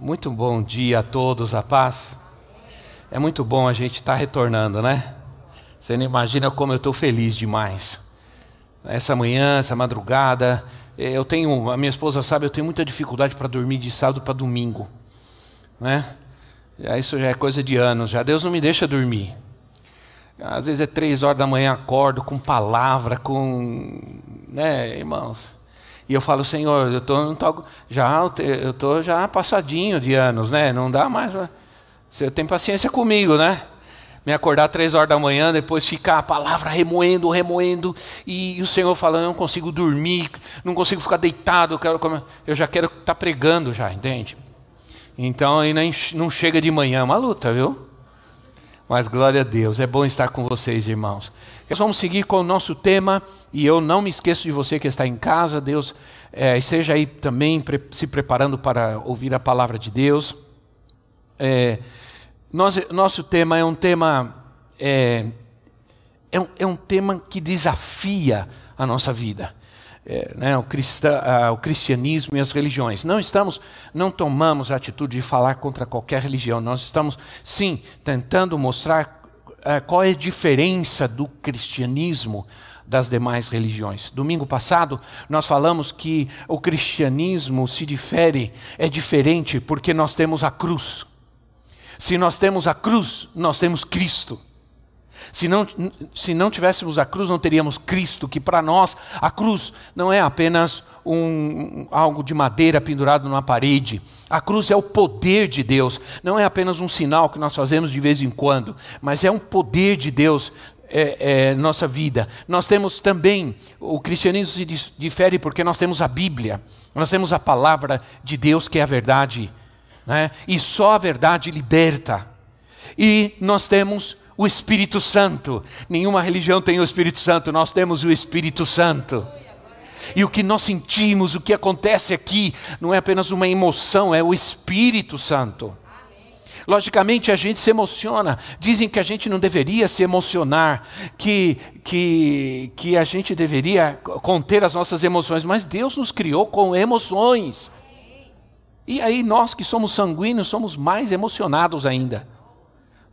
Muito bom dia a todos, a paz. É muito bom a gente estar tá retornando, né? Você não imagina como eu estou feliz demais. Essa manhã, essa madrugada, eu tenho, a minha esposa sabe, eu tenho muita dificuldade para dormir de sábado para domingo, né? Já isso já é coisa de anos, já Deus não me deixa dormir. Às vezes é três horas da manhã acordo com palavra, com, né, irmãos. E eu falo, Senhor, eu tô, tô já já passadinho de anos, né? Não dá mais. Você tem paciência comigo, né? Me acordar três horas da manhã, depois ficar a palavra remoendo, remoendo, e, e o Senhor falando, eu não consigo dormir, não consigo ficar deitado, eu, quero eu já quero estar tá pregando já, entende? Então aí não chega de manhã, é uma luta, viu? Mas glória a Deus, é bom estar com vocês, irmãos. Nós vamos seguir com o nosso tema, e eu não me esqueço de você que está em casa, Deus é, esteja aí também se preparando para ouvir a palavra de Deus. É, nós, nosso tema é um tema é, é, um, é um tema que desafia a nossa vida é, né, o, cristã, o, cristianismo e as religiões. Não estamos, não tomamos a atitude de falar contra qualquer religião. Nós estamos, sim, tentando mostrar qual é a diferença do cristianismo das demais religiões. Domingo passado nós falamos que o cristianismo se difere, é diferente porque nós temos a cruz. Se nós temos a cruz, nós temos Cristo. Se não, se não tivéssemos a cruz, não teríamos Cristo, que para nós a cruz não é apenas um, algo de madeira pendurado numa parede. A cruz é o poder de Deus, não é apenas um sinal que nós fazemos de vez em quando, mas é um poder de Deus é, é, nossa vida. Nós temos também, o cristianismo se difere porque nós temos a Bíblia, nós temos a palavra de Deus que é a verdade, né? e só a verdade liberta. E nós temos o Espírito Santo. Nenhuma religião tem o Espírito Santo, nós temos o Espírito Santo. E o que nós sentimos, o que acontece aqui, não é apenas uma emoção, é o Espírito Santo. Logicamente a gente se emociona. Dizem que a gente não deveria se emocionar, que, que, que a gente deveria conter as nossas emoções, mas Deus nos criou com emoções. E aí nós que somos sanguíneos somos mais emocionados ainda.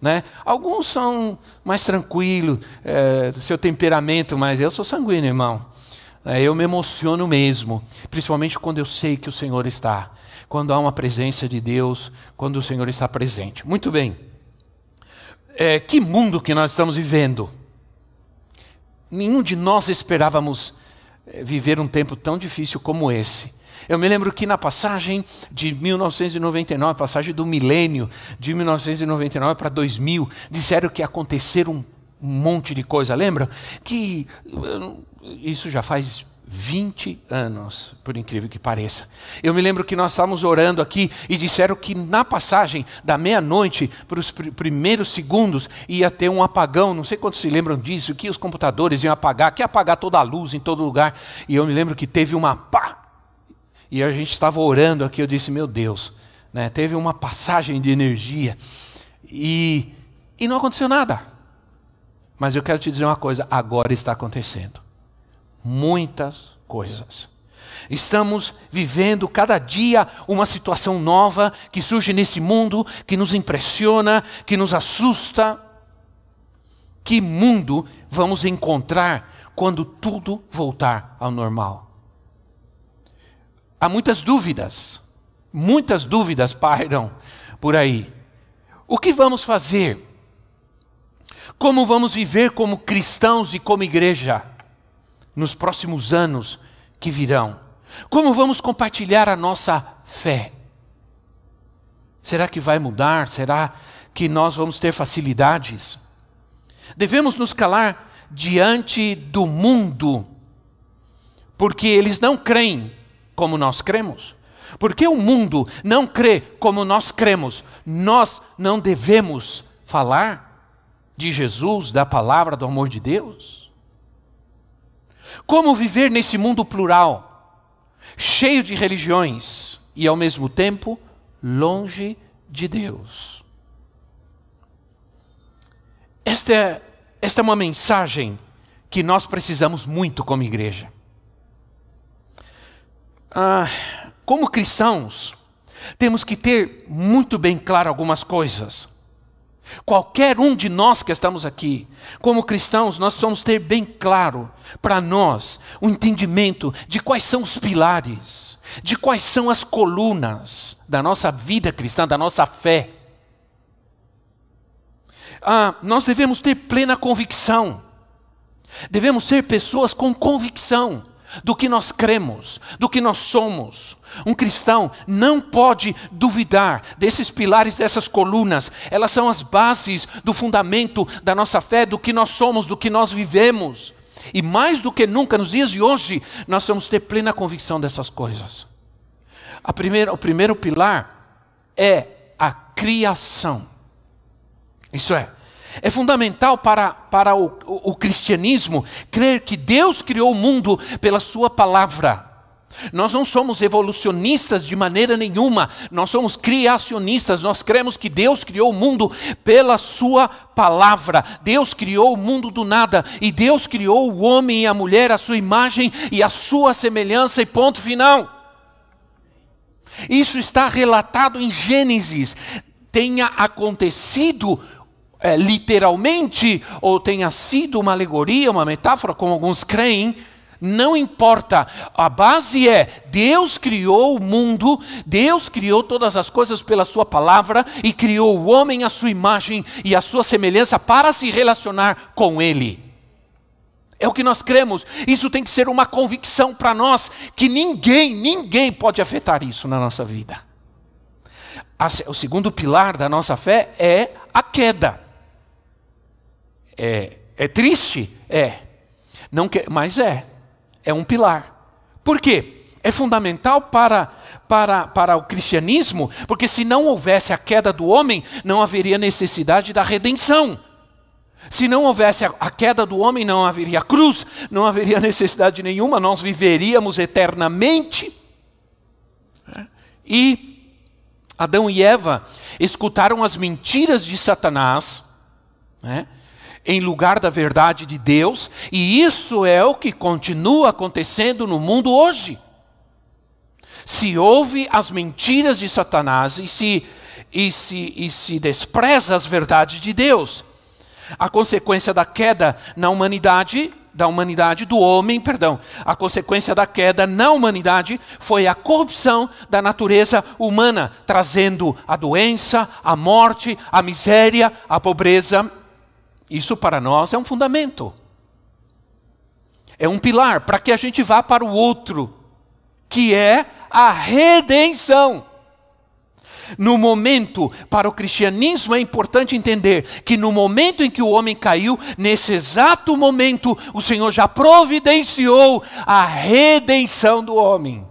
Né? Alguns são mais tranquilos, é, seu temperamento, mas eu sou sanguíneo, irmão. É, eu me emociono mesmo, principalmente quando eu sei que o Senhor está, quando há uma presença de Deus, quando o Senhor está presente. Muito bem. É, que mundo que nós estamos vivendo? Nenhum de nós esperávamos é, viver um tempo tão difícil como esse. Eu me lembro que na passagem de 1999, passagem do milênio, de 1999 para 2000, disseram que acontecer um monte de coisa. Lembra? Que isso já faz 20 anos, por incrível que pareça. Eu me lembro que nós estávamos orando aqui e disseram que na passagem da meia-noite para os pr primeiros segundos ia ter um apagão. Não sei quantos se lembram disso, que os computadores iam apagar, que ia apagar toda a luz em todo lugar. E eu me lembro que teve uma pá, e a gente estava orando aqui, eu disse, meu Deus, né, teve uma passagem de energia e, e não aconteceu nada. Mas eu quero te dizer uma coisa, agora está acontecendo. Muitas coisas. Estamos vivendo cada dia uma situação nova que surge nesse mundo, que nos impressiona, que nos assusta. Que mundo vamos encontrar quando tudo voltar ao normal? há muitas dúvidas, muitas dúvidas pairam por aí. O que vamos fazer? Como vamos viver como cristãos e como igreja nos próximos anos que virão? Como vamos compartilhar a nossa fé? Será que vai mudar? Será que nós vamos ter facilidades? Devemos nos calar diante do mundo, porque eles não creem como nós cremos. Porque o mundo não crê como nós cremos. Nós não devemos falar de Jesus, da palavra, do amor de Deus. Como viver nesse mundo plural, cheio de religiões e ao mesmo tempo longe de Deus? Esta é, esta é uma mensagem que nós precisamos muito como igreja. Ah, como cristãos, temos que ter muito bem claro algumas coisas. Qualquer um de nós que estamos aqui, como cristãos, nós precisamos ter bem claro para nós o entendimento de quais são os pilares, de quais são as colunas da nossa vida cristã, da nossa fé. Ah, nós devemos ter plena convicção, devemos ser pessoas com convicção do que nós cremos, do que nós somos. Um cristão não pode duvidar desses pilares, dessas colunas. Elas são as bases do fundamento da nossa fé, do que nós somos, do que nós vivemos. E mais do que nunca, nos dias de hoje, nós vamos ter plena convicção dessas coisas. A primeira, o primeiro pilar é a criação. Isso é, é fundamental para, para o, o, o cristianismo crer que Deus criou o mundo pela Sua palavra. Nós não somos evolucionistas de maneira nenhuma, nós somos criacionistas, nós cremos que Deus criou o mundo pela Sua palavra. Deus criou o mundo do nada e Deus criou o homem e a mulher à sua imagem e à sua semelhança, e ponto final. Isso está relatado em Gênesis. Tenha acontecido é, literalmente ou tenha sido uma alegoria, uma metáfora, como alguns creem, não importa. A base é: Deus criou o mundo, Deus criou todas as coisas pela Sua palavra e criou o homem à sua imagem e à sua semelhança para se relacionar com Ele. É o que nós cremos. Isso tem que ser uma convicção para nós que ninguém, ninguém pode afetar isso na nossa vida. O segundo pilar da nossa fé é a queda. É, é triste? É. Não mas é. É um pilar. Por quê? É fundamental para, para, para o cristianismo, porque se não houvesse a queda do homem, não haveria necessidade da redenção. Se não houvesse a queda do homem, não haveria cruz, não haveria necessidade nenhuma, nós viveríamos eternamente. E Adão e Eva escutaram as mentiras de Satanás, né? Em lugar da verdade de Deus, e isso é o que continua acontecendo no mundo hoje. Se ouve as mentiras de Satanás e se, e se, e se despreza as verdades de Deus, a consequência da queda na humanidade, da humanidade do homem, perdão, a consequência da queda na humanidade foi a corrupção da natureza humana, trazendo a doença, a morte, a miséria, a pobreza isso para nós é um fundamento. É um pilar para que a gente vá para o outro, que é a redenção. No momento, para o cristianismo é importante entender que no momento em que o homem caiu, nesse exato momento, o Senhor já providenciou a redenção do homem.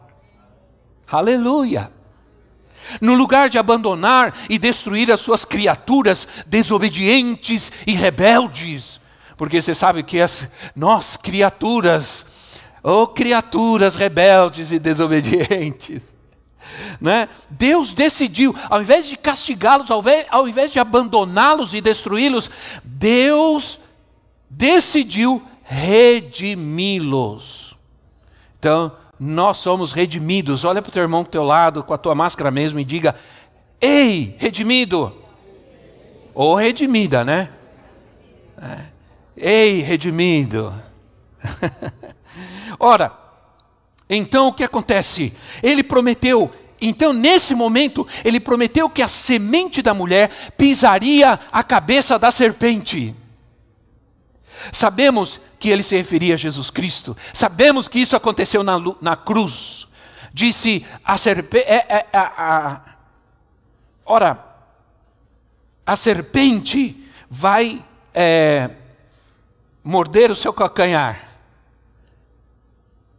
Aleluia. No lugar de abandonar e destruir as suas criaturas desobedientes e rebeldes, porque você sabe que as, nós, criaturas, ou oh, criaturas rebeldes e desobedientes, né? Deus decidiu, ao invés de castigá-los, ao, ao invés de abandoná-los e destruí-los, Deus decidiu redimi-los. Então, nós somos redimidos. Olha para o teu irmão do teu lado, com a tua máscara mesmo, e diga: Ei, redimido! Ou redimida, né? É. Ei, redimido! Ora, então o que acontece? Ele prometeu, então nesse momento, ele prometeu que a semente da mulher pisaria a cabeça da serpente. Sabemos que ele se referia a Jesus Cristo. Sabemos que isso aconteceu na, na cruz. Disse a serpente. É, é, ora, a serpente vai é, morder o seu calcanhar,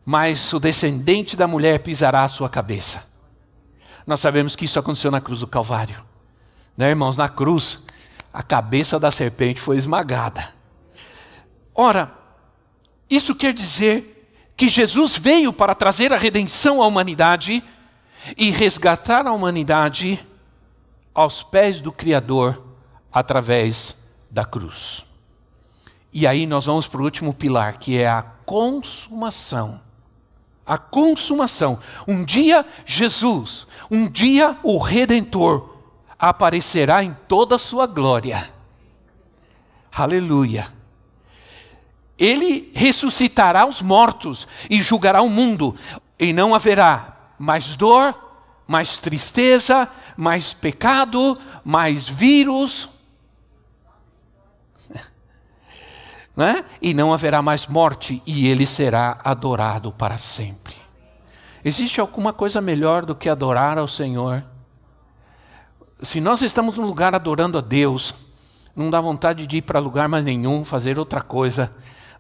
mas o descendente da mulher pisará a sua cabeça. Nós sabemos que isso aconteceu na cruz do Calvário. Né, irmãos? Na cruz, a cabeça da serpente foi esmagada. Ora, isso quer dizer que Jesus veio para trazer a redenção à humanidade e resgatar a humanidade aos pés do Criador através da cruz. E aí nós vamos para o último pilar, que é a consumação. A consumação. Um dia Jesus, um dia o Redentor aparecerá em toda a sua glória. Aleluia. Ele ressuscitará os mortos e julgará o mundo, e não haverá mais dor, mais tristeza, mais pecado, mais vírus. Né? E não haverá mais morte, e ele será adorado para sempre. Existe alguma coisa melhor do que adorar ao Senhor? Se nós estamos num lugar adorando a Deus, não dá vontade de ir para lugar mais nenhum, fazer outra coisa,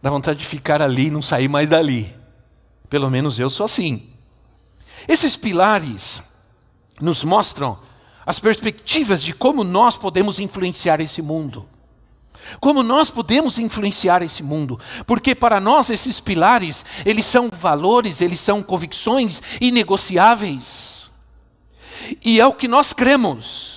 dá vontade de ficar ali e não sair mais dali. Pelo menos eu sou assim. Esses pilares nos mostram as perspectivas de como nós podemos influenciar esse mundo. Como nós podemos influenciar esse mundo? Porque para nós esses pilares, eles são valores, eles são convicções inegociáveis. E é o que nós cremos.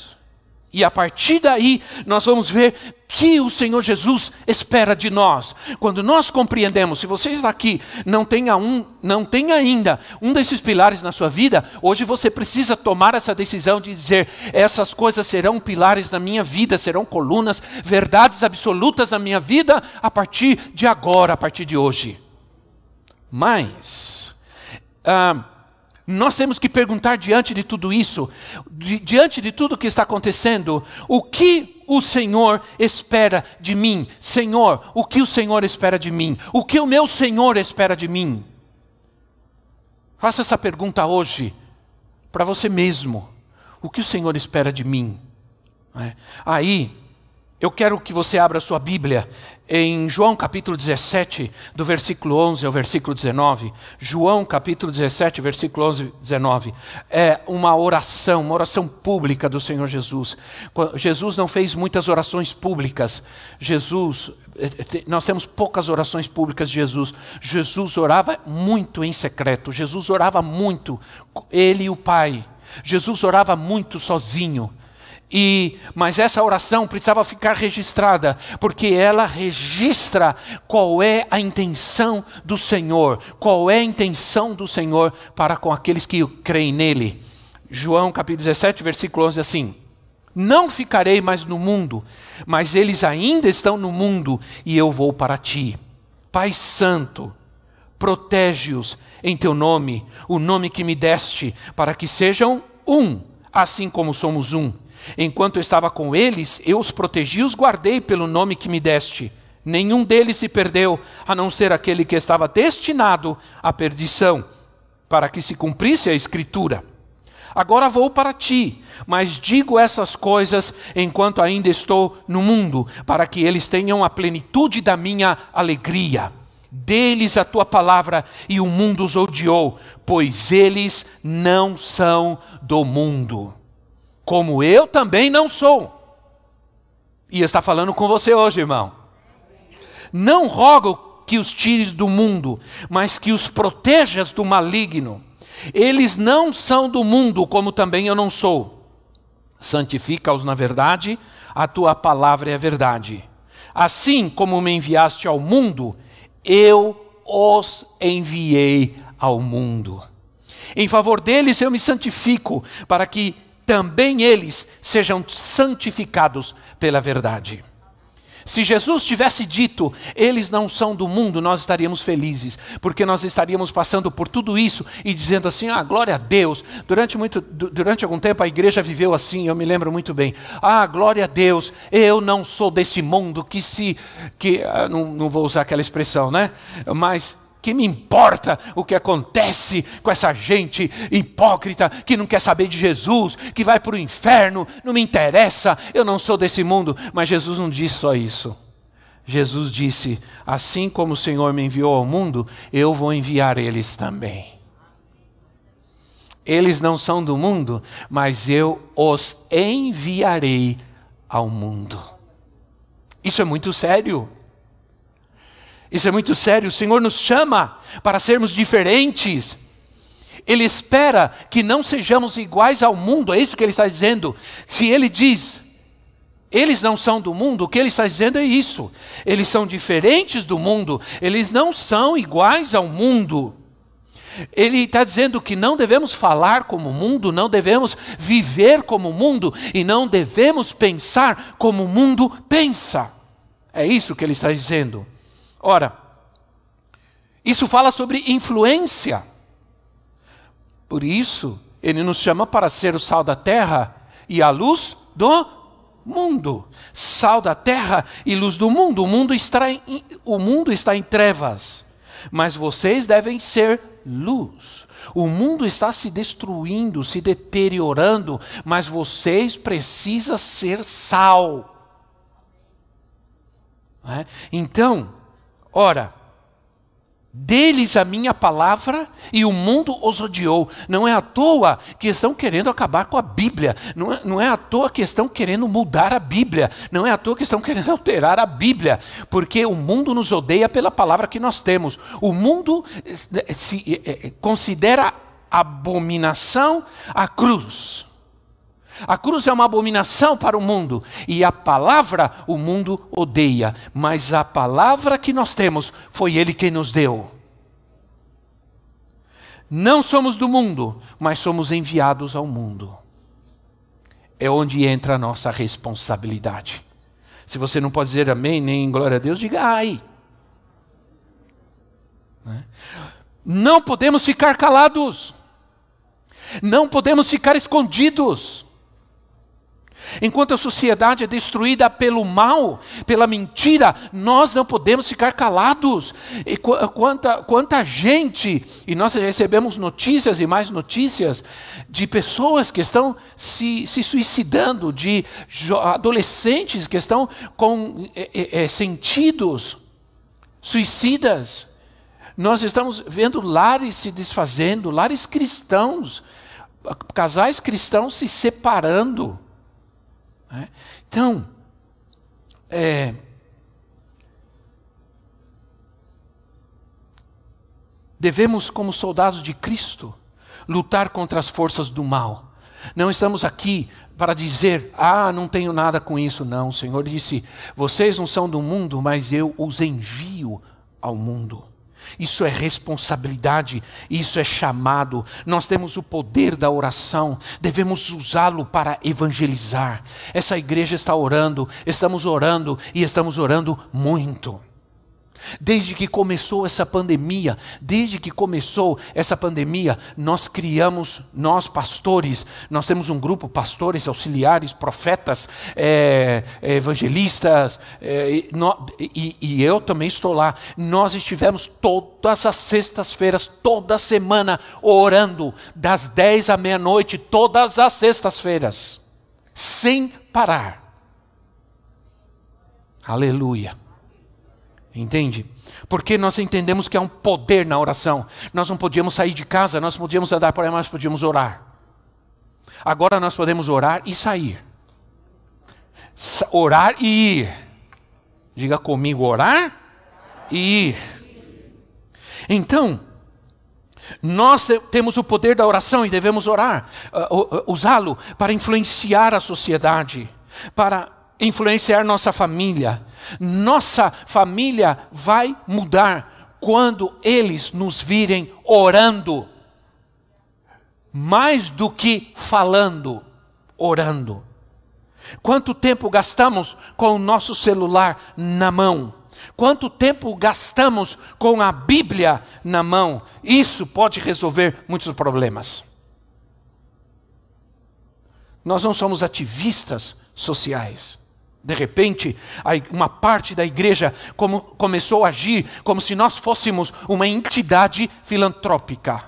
E a partir daí, nós vamos ver que o Senhor Jesus espera de nós. Quando nós compreendemos, se você está aqui, não tenha um, não tem ainda um desses pilares na sua vida, hoje você precisa tomar essa decisão de dizer: essas coisas serão pilares na minha vida, serão colunas, verdades absolutas na minha vida a partir de agora, a partir de hoje. Mas ah, nós temos que perguntar diante de tudo isso, diante de tudo que está acontecendo, o que o Senhor espera de mim? Senhor, o que o Senhor espera de mim? O que o meu Senhor espera de mim? Faça essa pergunta hoje para você mesmo. O que o Senhor espera de mim? É. Aí, eu quero que você abra sua Bíblia em João capítulo 17, do versículo 11 ao versículo 19. João capítulo 17, versículo 11 e 19. É uma oração, uma oração pública do Senhor Jesus. Jesus não fez muitas orações públicas. Jesus, eh, eh, nós temos poucas orações públicas de Jesus. Jesus orava muito em secreto. Jesus orava muito, ele e o Pai. Jesus orava muito sozinho. E, mas essa oração precisava ficar registrada, porque ela registra qual é a intenção do Senhor, qual é a intenção do Senhor para com aqueles que creem nele. João capítulo 17, versículo 11 assim: Não ficarei mais no mundo, mas eles ainda estão no mundo e eu vou para ti. Pai Santo, protege-os em teu nome, o nome que me deste, para que sejam um, assim como somos um. Enquanto eu estava com eles, eu os protegi e os guardei pelo nome que me deste. Nenhum deles se perdeu, a não ser aquele que estava destinado à perdição, para que se cumprisse a Escritura. Agora vou para ti, mas digo essas coisas enquanto ainda estou no mundo, para que eles tenham a plenitude da minha alegria. Dê-lhes a tua palavra, e o mundo os odiou, pois eles não são do mundo como eu também não sou. E está falando com você hoje, irmão. Não rogo que os tires do mundo, mas que os protejas do maligno. Eles não são do mundo, como também eu não sou. Santifica-os na verdade, a tua palavra é a verdade. Assim como me enviaste ao mundo, eu os enviei ao mundo. Em favor deles eu me santifico, para que também eles sejam santificados pela verdade. Se Jesus tivesse dito, eles não são do mundo, nós estaríamos felizes, porque nós estaríamos passando por tudo isso e dizendo assim: ah, glória a Deus. Durante, muito, durante algum tempo a igreja viveu assim, eu me lembro muito bem. Ah, glória a Deus, eu não sou desse mundo que se. que ah, não, não vou usar aquela expressão, né? Mas que me importa o que acontece com essa gente hipócrita que não quer saber de Jesus, que vai para o inferno, não me interessa, eu não sou desse mundo. Mas Jesus não disse só isso. Jesus disse: Assim como o Senhor me enviou ao mundo, eu vou enviar eles também. Eles não são do mundo, mas eu os enviarei ao mundo. Isso é muito sério. Isso é muito sério. O Senhor nos chama para sermos diferentes. Ele espera que não sejamos iguais ao mundo, é isso que ele está dizendo. Se ele diz, eles não são do mundo, o que ele está dizendo é isso. Eles são diferentes do mundo, eles não são iguais ao mundo. Ele está dizendo que não devemos falar como o mundo, não devemos viver como o mundo e não devemos pensar como o mundo pensa. É isso que ele está dizendo. Ora, isso fala sobre influência. Por isso, ele nos chama para ser o sal da terra e a luz do mundo. Sal da terra e luz do mundo. O mundo está em, o mundo está em trevas, mas vocês devem ser luz. O mundo está se destruindo, se deteriorando, mas vocês precisam ser sal. É? Então, ora, deles a minha palavra e o mundo os odiou. Não é à toa que estão querendo acabar com a Bíblia. Não é, não é à toa que estão querendo mudar a Bíblia. Não é à toa que estão querendo alterar a Bíblia. Porque o mundo nos odeia pela palavra que nós temos. O mundo se, é, considera abominação a cruz. A cruz é uma abominação para o mundo e a palavra o mundo odeia, mas a palavra que nós temos foi Ele quem nos deu. Não somos do mundo, mas somos enviados ao mundo. É onde entra a nossa responsabilidade. Se você não pode dizer amém nem glória a Deus, diga ai. Né? Não podemos ficar calados. Não podemos ficar escondidos. Enquanto a sociedade é destruída pelo mal, pela mentira, nós não podemos ficar calados. E quanta, quanta gente, e nós recebemos notícias e mais notícias de pessoas que estão se, se suicidando, de adolescentes que estão com é, é, sentidos suicidas. Nós estamos vendo lares se desfazendo, lares cristãos, casais cristãos se separando. Né? Então, é, devemos, como soldados de Cristo, lutar contra as forças do mal. Não estamos aqui para dizer, ah, não tenho nada com isso. Não, o Senhor disse: vocês não são do mundo, mas eu os envio ao mundo. Isso é responsabilidade, isso é chamado. Nós temos o poder da oração, devemos usá-lo para evangelizar. Essa igreja está orando, estamos orando e estamos orando muito. Desde que começou essa pandemia, desde que começou essa pandemia, nós criamos, nós pastores, nós temos um grupo, pastores, auxiliares, profetas, é, evangelistas, é, e, e, e eu também estou lá. Nós estivemos todas as sextas-feiras, toda semana, orando, das 10 à meia-noite, todas as sextas-feiras, sem parar. Aleluia. Entende? Porque nós entendemos que há um poder na oração. Nós não podíamos sair de casa, nós podíamos andar por aí, mas podíamos orar. Agora nós podemos orar e sair. Orar e ir. Diga comigo, orar e ir. Então, nós temos o poder da oração e devemos orar, uh, usá-lo para influenciar a sociedade, para influenciar nossa família. Nossa família vai mudar quando eles nos virem orando, mais do que falando, orando. Quanto tempo gastamos com o nosso celular na mão? Quanto tempo gastamos com a Bíblia na mão? Isso pode resolver muitos problemas. Nós não somos ativistas sociais. De repente, uma parte da igreja como, começou a agir como se nós fôssemos uma entidade filantrópica.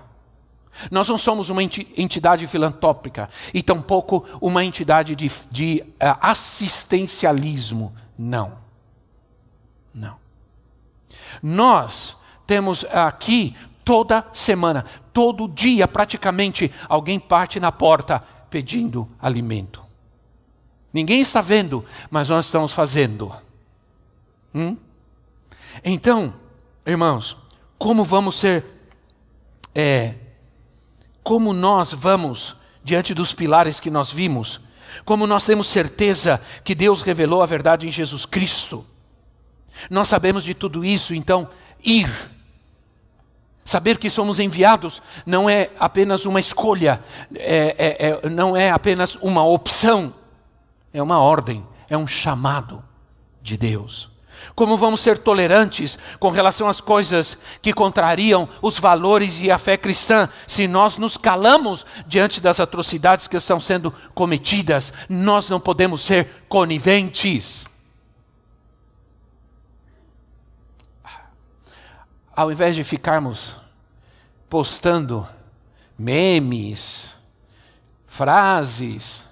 Nós não somos uma entidade filantrópica e tampouco uma entidade de, de uh, assistencialismo. Não. Não. Nós temos aqui toda semana todo dia, praticamente, alguém parte na porta pedindo alimento. Ninguém está vendo, mas nós estamos fazendo. Hum? Então, irmãos, como vamos ser, é, como nós vamos, diante dos pilares que nós vimos, como nós temos certeza que Deus revelou a verdade em Jesus Cristo, nós sabemos de tudo isso, então, ir. Saber que somos enviados não é apenas uma escolha, é, é, é, não é apenas uma opção, é uma ordem, é um chamado de Deus. Como vamos ser tolerantes com relação às coisas que contrariam os valores e a fé cristã, se nós nos calamos diante das atrocidades que estão sendo cometidas? Nós não podemos ser coniventes. Ao invés de ficarmos postando memes, frases,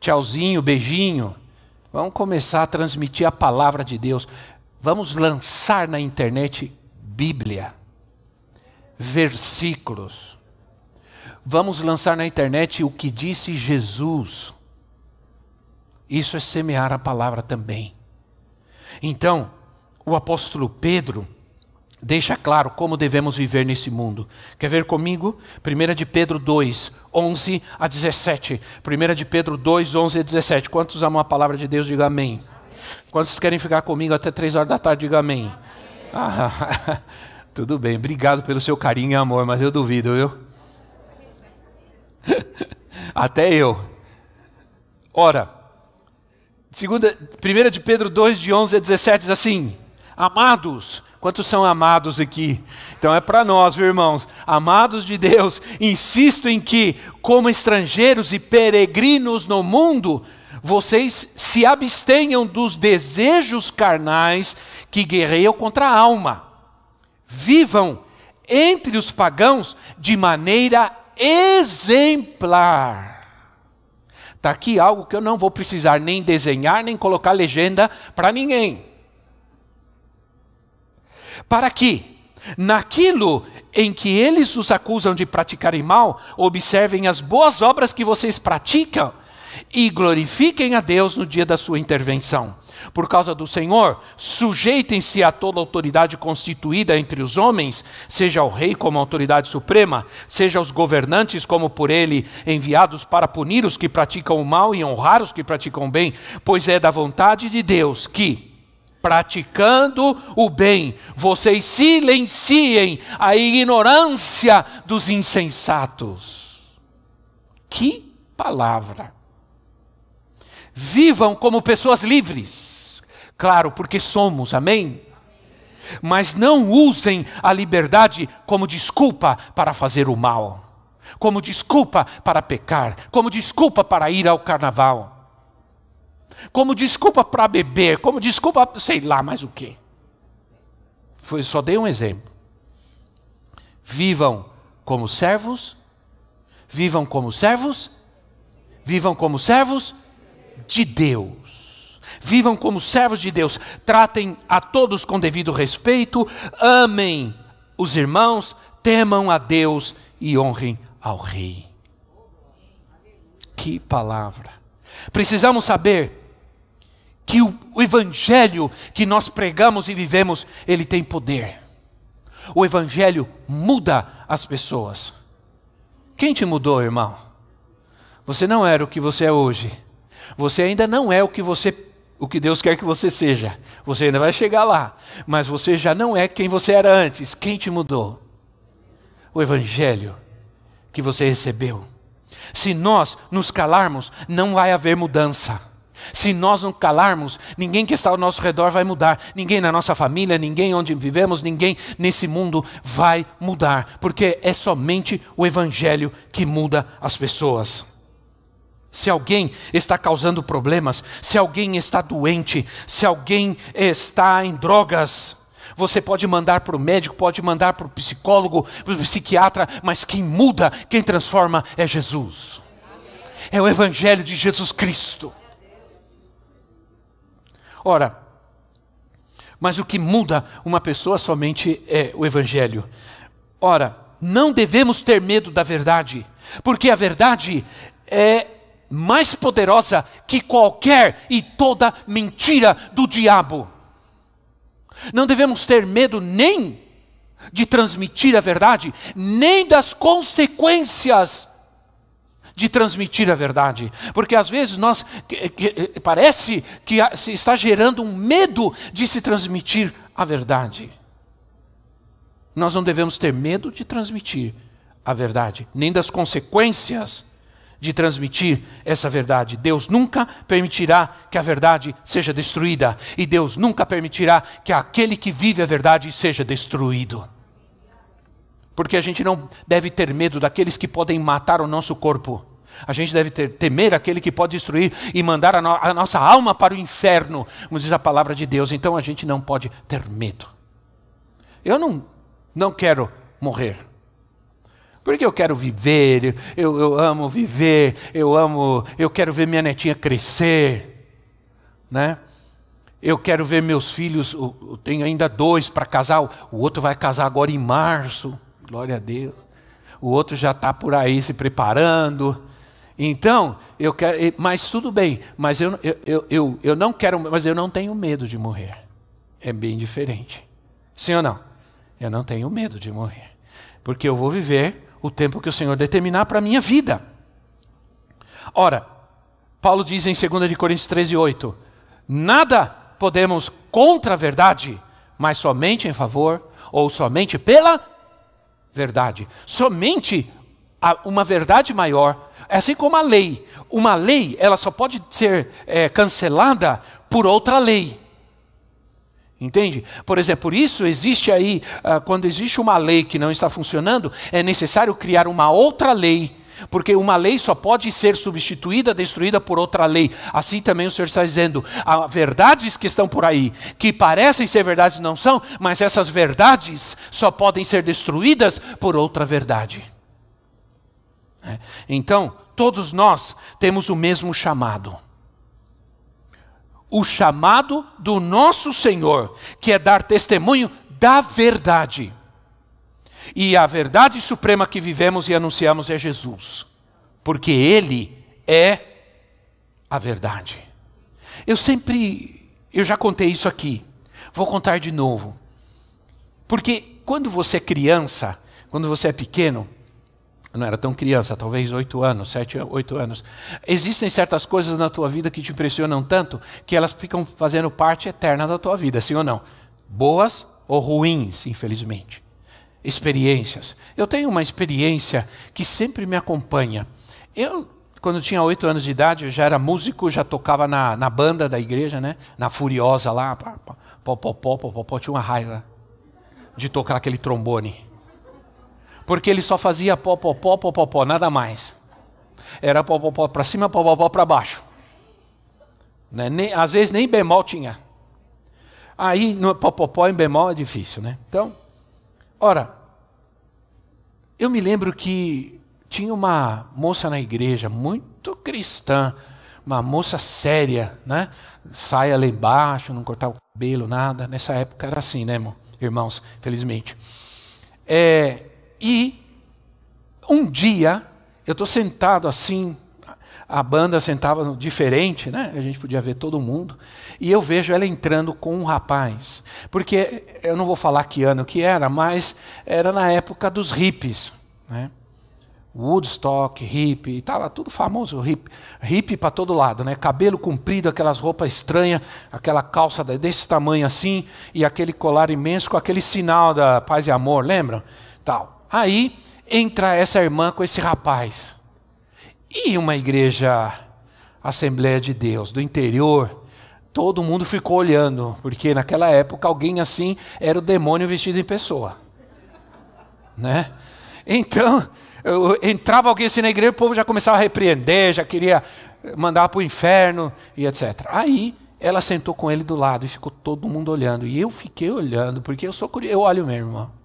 tchauzinho, beijinho, Vamos começar a transmitir a palavra de Deus. Vamos lançar na internet Bíblia, versículos. Vamos lançar na internet o que disse Jesus. Isso é semear a palavra também. Então, o apóstolo Pedro deixa claro como devemos viver nesse mundo. Quer ver comigo? 1 de Pedro 2, 11 a 17. 1 de Pedro 2, 11 a 17. Quantos amam a palavra de Deus? Diga amém. Quantos querem ficar comigo até 3 horas da tarde? Diga amém. Ah, tudo bem, obrigado pelo seu carinho e amor, mas eu duvido, viu? até eu. Ora, segunda, 1 de Pedro 2, de 11 a 17 diz assim: Amados, Quantos são amados aqui? Então é para nós, viu, irmãos. Amados de Deus, insisto em que, como estrangeiros e peregrinos no mundo, vocês se abstenham dos desejos carnais que guerreiam contra a alma. Vivam entre os pagãos de maneira exemplar. Está aqui algo que eu não vou precisar nem desenhar, nem colocar legenda para ninguém para que, naquilo em que eles os acusam de praticarem mal, observem as boas obras que vocês praticam e glorifiquem a Deus no dia da sua intervenção. Por causa do Senhor, sujeitem-se a toda autoridade constituída entre os homens, seja o rei como autoridade suprema, seja os governantes como por ele enviados para punir os que praticam o mal e honrar os que praticam o bem, pois é da vontade de Deus que, praticando o bem, vocês silenciem a ignorância dos insensatos. Que palavra! Vivam como pessoas livres, claro, porque somos, amém? Mas não usem a liberdade como desculpa para fazer o mal, como desculpa para pecar, como desculpa para ir ao carnaval como desculpa para beber, como desculpa, sei lá mais o que. Foi, só dei um exemplo. Vivam como servos, vivam como servos, vivam como servos de Deus. Vivam como servos de Deus, tratem a todos com devido respeito, amem os irmãos, temam a Deus e honrem ao Rei. Que palavra! Precisamos saber que o, o evangelho que nós pregamos e vivemos, ele tem poder. O evangelho muda as pessoas. Quem te mudou, irmão? Você não era o que você é hoje. Você ainda não é o que você o que Deus quer que você seja. Você ainda vai chegar lá, mas você já não é quem você era antes. Quem te mudou? O evangelho que você recebeu. Se nós nos calarmos, não vai haver mudança. Se nós não calarmos, ninguém que está ao nosso redor vai mudar. Ninguém na nossa família, ninguém onde vivemos, ninguém nesse mundo vai mudar. Porque é somente o Evangelho que muda as pessoas. Se alguém está causando problemas, se alguém está doente, se alguém está em drogas, você pode mandar para o médico, pode mandar para o psicólogo, para o psiquiatra, mas quem muda, quem transforma é Jesus. É o Evangelho de Jesus Cristo. Ora, mas o que muda uma pessoa somente é o Evangelho. Ora, não devemos ter medo da verdade, porque a verdade é mais poderosa que qualquer e toda mentira do diabo. Não devemos ter medo nem de transmitir a verdade, nem das consequências de transmitir a verdade, porque às vezes nós parece que se está gerando um medo de se transmitir a verdade. Nós não devemos ter medo de transmitir a verdade, nem das consequências de transmitir essa verdade. Deus nunca permitirá que a verdade seja destruída, e Deus nunca permitirá que aquele que vive a verdade seja destruído. Porque a gente não deve ter medo daqueles que podem matar o nosso corpo. A gente deve ter, temer aquele que pode destruir e mandar a, no, a nossa alma para o inferno, como diz a palavra de Deus. Então a gente não pode ter medo. Eu não, não quero morrer. Porque eu quero viver, eu, eu amo viver, eu amo, eu quero ver minha netinha crescer, né? Eu quero ver meus filhos, eu tenho ainda dois para casar, o outro vai casar agora em março, glória a Deus. O outro já está por aí se preparando. Então, eu quero, mas tudo bem, mas eu, eu, eu, eu não quero, mas eu não tenho medo de morrer. É bem diferente. Sim ou não? Eu não tenho medo de morrer. Porque eu vou viver o tempo que o Senhor determinar para a minha vida. Ora, Paulo diz em 2 Coríntios 13, 8: Nada podemos contra a verdade, mas somente em favor, ou somente pela verdade. Somente uma verdade maior, é assim como a lei. Uma lei, ela só pode ser é, cancelada por outra lei. Entende? Por exemplo, por isso existe aí, uh, quando existe uma lei que não está funcionando, é necessário criar uma outra lei, porque uma lei só pode ser substituída, destruída por outra lei. Assim também o Senhor está dizendo: há verdades que estão por aí, que parecem ser verdades não são, mas essas verdades só podem ser destruídas por outra verdade. É. Então, todos nós temos o mesmo chamado o chamado do nosso Senhor, que é dar testemunho da verdade. E a verdade suprema que vivemos e anunciamos é Jesus, porque Ele é a verdade. Eu sempre, eu já contei isso aqui, vou contar de novo. Porque quando você é criança, quando você é pequeno, não era tão criança, talvez oito anos, sete, oito anos. Existem certas coisas na tua vida que te impressionam tanto que elas ficam fazendo parte eterna da tua vida, sim ou não? Boas ou ruins, infelizmente. Experiências. Eu tenho uma experiência que sempre me acompanha. Eu, quando tinha oito anos de idade, eu já era músico, já tocava na, na banda da igreja, né? Na Furiosa lá. Pó, pó, pó, pó, pó, tinha uma raiva de tocar aquele trombone porque ele só fazia pó, pó, pó, pó, pó, pó nada mais. Era pó, pó, pó para cima, pó, pó, pó para baixo. Né? Nem, às vezes nem bemol tinha. Aí, no pó, pó, pó em bemol é difícil, né? Então, ora, eu me lembro que tinha uma moça na igreja, muito cristã, uma moça séria, né? Saia lá embaixo, não cortava o cabelo, nada. Nessa época era assim, né, irmãos? Felizmente. É, e um dia, eu estou sentado assim, a banda sentava diferente, né? A gente podia ver todo mundo. E eu vejo ela entrando com um rapaz. Porque eu não vou falar que ano que era, mas era na época dos hippies. Né? Woodstock, hippie, estava tudo famoso, hippie, hippie para todo lado, né? Cabelo comprido, aquelas roupas estranhas, aquela calça desse tamanho assim, e aquele colar imenso com aquele sinal da paz e amor, lembram? Tal. Aí entra essa irmã com esse rapaz. E uma igreja Assembleia de Deus do interior, todo mundo ficou olhando, porque naquela época alguém assim era o demônio vestido em pessoa. Né? Então, eu, entrava alguém assim na igreja, o povo já começava a repreender, já queria mandar para o inferno e etc. Aí ela sentou com ele do lado e ficou todo mundo olhando. E eu fiquei olhando, porque eu sou curioso, eu olho mesmo, irmão.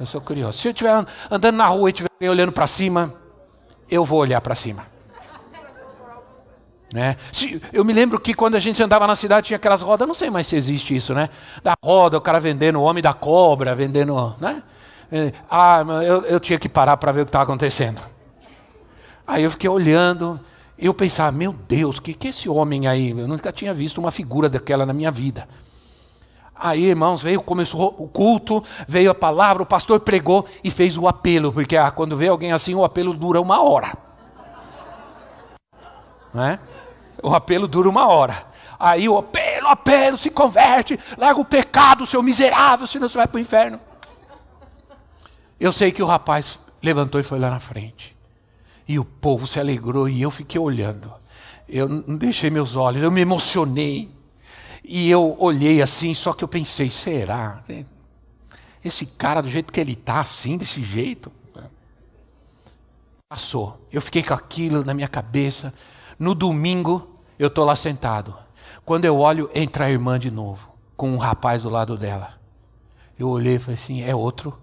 Eu sou curioso. Se eu estiver andando na rua e estiver olhando para cima, eu vou olhar para cima. Né? Se, eu me lembro que quando a gente andava na cidade tinha aquelas rodas, não sei mais se existe isso, né? Da roda, o cara vendendo o homem da cobra, vendendo, né? É, ah, eu, eu tinha que parar para ver o que estava acontecendo. Aí eu fiquei olhando, eu pensava, meu Deus, o que, que é esse homem aí? Eu nunca tinha visto uma figura daquela na minha vida. Aí, irmãos, veio, começou o culto, veio a palavra, o pastor pregou e fez o apelo, porque ah, quando vê alguém assim, o apelo dura uma hora. Né? O apelo dura uma hora. Aí o apelo, apelo, se converte, larga o pecado, seu miserável, senão você vai para o inferno. Eu sei que o rapaz levantou e foi lá na frente. E o povo se alegrou e eu fiquei olhando. Eu não deixei meus olhos, eu me emocionei. E eu olhei assim, só que eu pensei, será? Esse cara, do jeito que ele está, assim, desse jeito? Passou. Eu fiquei com aquilo na minha cabeça. No domingo, eu estou lá sentado. Quando eu olho, entra a irmã de novo, com um rapaz do lado dela. Eu olhei e falei assim: é outro?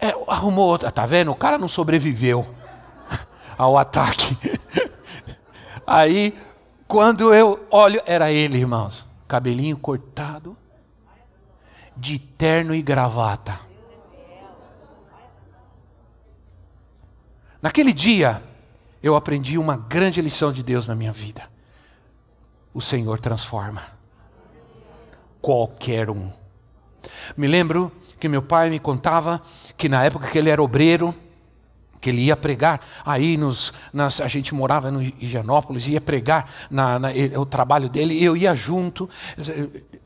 É, arrumou outra. Tá vendo? O cara não sobreviveu ao ataque. Aí, quando eu olho, era ele, irmãos. Cabelinho cortado, de terno e gravata. Naquele dia, eu aprendi uma grande lição de Deus na minha vida. O Senhor transforma qualquer um. Me lembro que meu pai me contava que na época que ele era obreiro, que ele ia pregar aí nos, nas, a gente morava no Higienópolis, ia pregar na, na, o trabalho dele, eu ia junto,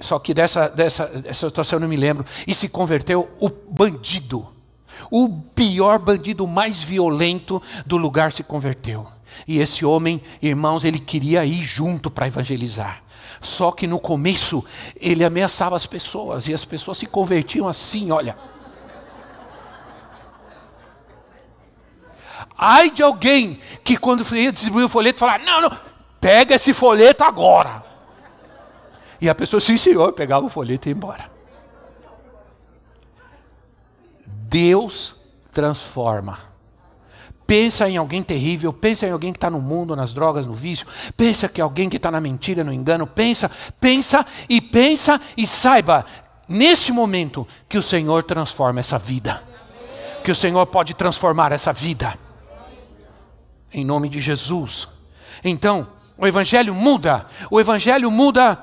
só que dessa, dessa, dessa situação eu não me lembro, e se converteu o bandido, o pior bandido mais violento do lugar se converteu. E esse homem, irmãos, ele queria ir junto para evangelizar. Só que no começo ele ameaçava as pessoas e as pessoas se convertiam assim, olha. Ai de alguém que quando ia distribuir o folheto falar: "Não, não, pega esse folheto agora". E a pessoa, sim, senhor, pegava o folheto e ia embora. Deus transforma pensa em alguém terrível, pensa em alguém que está no mundo, nas drogas, no vício, pensa que alguém que está na mentira, no engano, pensa, pensa e pensa e saiba, nesse momento, que o Senhor transforma essa vida, que o Senhor pode transformar essa vida, em nome de Jesus. Então, o Evangelho muda, o Evangelho muda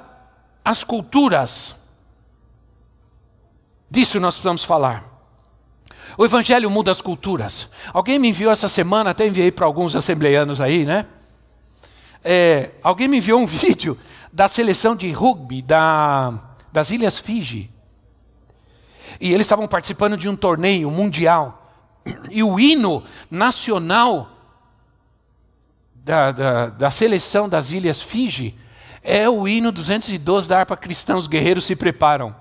as culturas, disso nós precisamos falar. O evangelho muda as culturas. Alguém me enviou essa semana, até enviei para alguns assembleianos aí, né? É, alguém me enviou um vídeo da seleção de rugby da, das Ilhas Fiji. E eles estavam participando de um torneio mundial. E o hino nacional da, da, da seleção das Ilhas Fiji é o hino 212 da harpa cristã. Os guerreiros se preparam.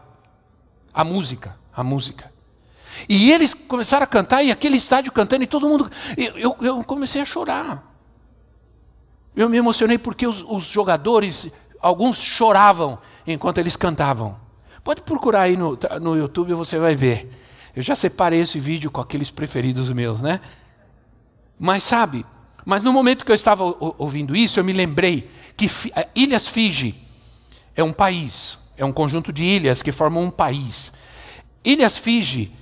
A música, a música. E eles começaram a cantar, e aquele estádio cantando, e todo mundo. Eu, eu, eu comecei a chorar. Eu me emocionei porque os, os, jogadores, alguns choravam enquanto eles cantavam. Pode procurar aí no, no YouTube, você vai ver. Eu já separei esse vídeo com aqueles preferidos meus, né? Mas sabe, mas no momento que eu estava ouvindo isso, eu me lembrei que Ilhas Fiji é um país, é um conjunto de ilhas que formam um país. Ilhas Fiji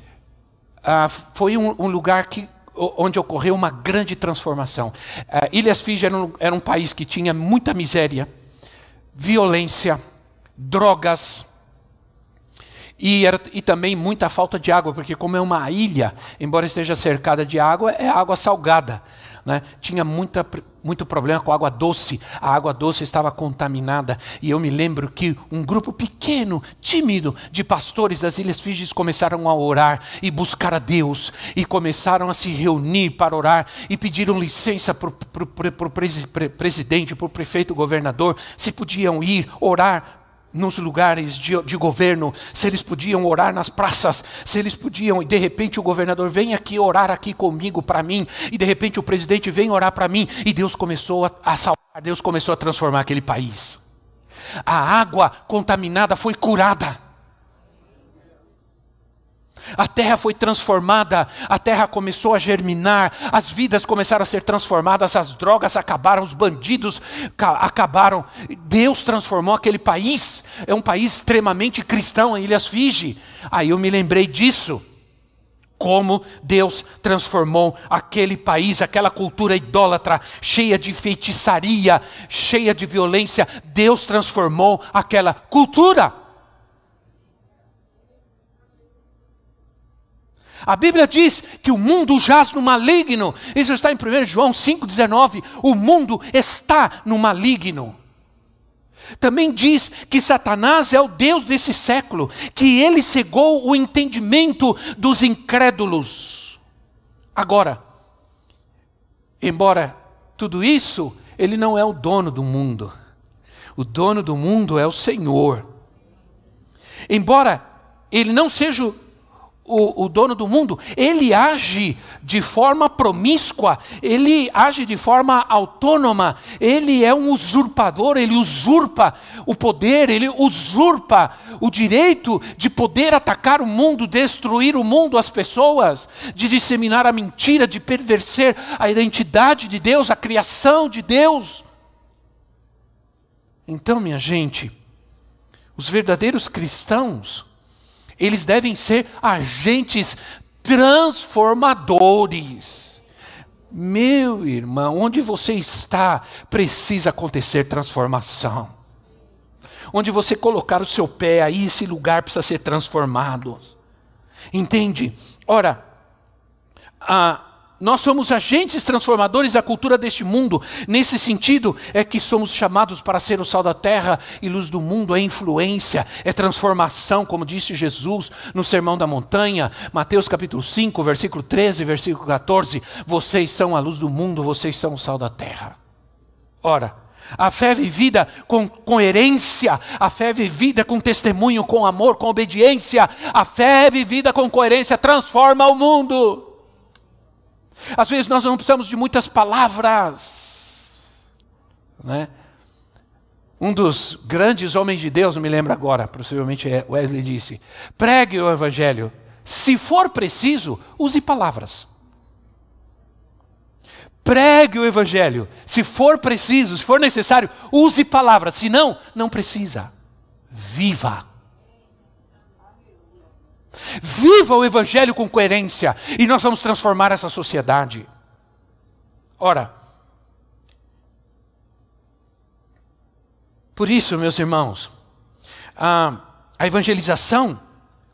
ah, foi um, um, lugar que, onde ocorreu uma grande transformação. Ah, Ilhas Fiji era um, era um país que tinha muita miséria, violência, drogas, e, era, e, também muita falta de água, porque como é uma ilha, embora esteja cercada de água, é água salgada. Né? Tinha muita, muito problema com água doce. A água doce estava contaminada. E eu me lembro que um grupo pequeno, tímido, de pastores das Ilhas Fiji começaram a orar e buscar a Deus. E começaram a se reunir para orar. E pediram licença para o presidente, para o prefeito, governador, se podiam ir orar nos lugares de, de, governo, se eles podiam orar nas praças, se eles podiam, e de repente o governador vem aqui orar aqui comigo para mim, e de repente o presidente vem orar para mim, e Deus começou a, a salvar, Deus começou a transformar aquele país. A água contaminada foi curada a terra foi transformada, a terra começou a germinar, as vidas começaram a ser transformadas, as drogas acabaram, os bandidos acabaram. Deus transformou aquele país, é um país extremamente cristão, em Ilhas Fiji. Aí eu me lembrei disso. Como Deus transformou aquele país, aquela cultura idólatra, cheia de feitiçaria, cheia de violência, Deus transformou aquela cultura. A Bíblia diz que o mundo jaz no maligno. Isso está em 1 João 5,19. O mundo está no maligno. Também diz que Satanás é o Deus desse século, que ele cegou o entendimento dos incrédulos. Agora, embora tudo isso, ele não é o dono do mundo. O dono do mundo é o Senhor. Embora ele não seja o, o, dono do mundo, ele age de forma promíscua, ele age de forma autônoma, ele é um usurpador, ele usurpa o poder, ele usurpa o direito de poder atacar o mundo, destruir o mundo, as pessoas, de disseminar a mentira, de perverser a identidade de Deus, a criação de Deus. Então, minha gente, os verdadeiros cristãos, eles devem ser agentes transformadores. Meu irmão, onde você está, precisa acontecer transformação. Onde você colocar o seu pé, aí esse lugar precisa ser transformado. Entende? Ora, a nós somos agentes transformadores da cultura deste mundo. Nesse sentido, é que somos chamados para ser o sal da terra e luz do mundo. É influência, é transformação, como disse Jesus no Sermão da Montanha, Mateus capítulo 5, versículo 13, versículo 14. Vocês são a luz do mundo, vocês são o sal da terra. Ora, a fé vivida com coerência, a fé vivida com testemunho, com amor, com obediência, a fé vivida com coerência transforma o mundo. Às vezes nós não precisamos de muitas palavras. Né? Um dos grandes homens de Deus, não me lembro agora, possivelmente é Wesley disse: pregue o evangelho. Se for preciso, use palavras. Pregue o evangelho. Se for preciso, se for necessário, use palavras. Se não, não precisa. Viva Viva o Evangelho com coerência e nós vamos transformar essa sociedade. Ora, por isso, meus irmãos, a, a evangelização,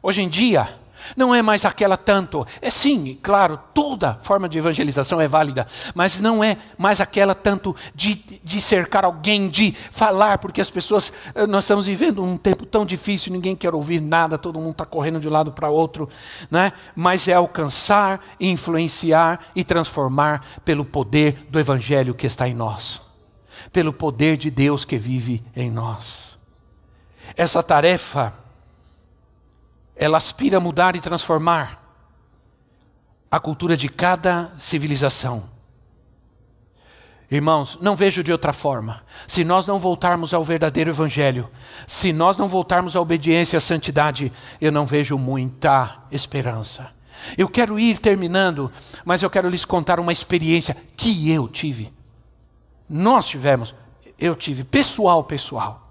hoje em dia, não é mais aquela tanto. É sim, claro, toda forma de evangelização é válida, mas não é mais aquela tanto de, de cercar alguém, de falar, porque as pessoas. Eh, nós estamos vivendo um tempo tão difícil, ninguém quer ouvir nada, todo mundo está correndo de um lado para outro, né? mas é alcançar, influenciar e transformar pelo poder do Evangelho que está em nós, pelo poder de Deus que vive em nós. Essa tarefa ela aspira a mudar e transformar a cultura de cada civilização. Irmãos, não vejo de outra forma. Se nós não voltarmos ao verdadeiro Evangelho, se nós não voltarmos à obediência à santidade, eu não vejo muita esperança. Eu quero ir terminando, mas eu quero lhes contar uma experiência que eu tive. Nós tivemos, eu tive, pessoal, pessoal.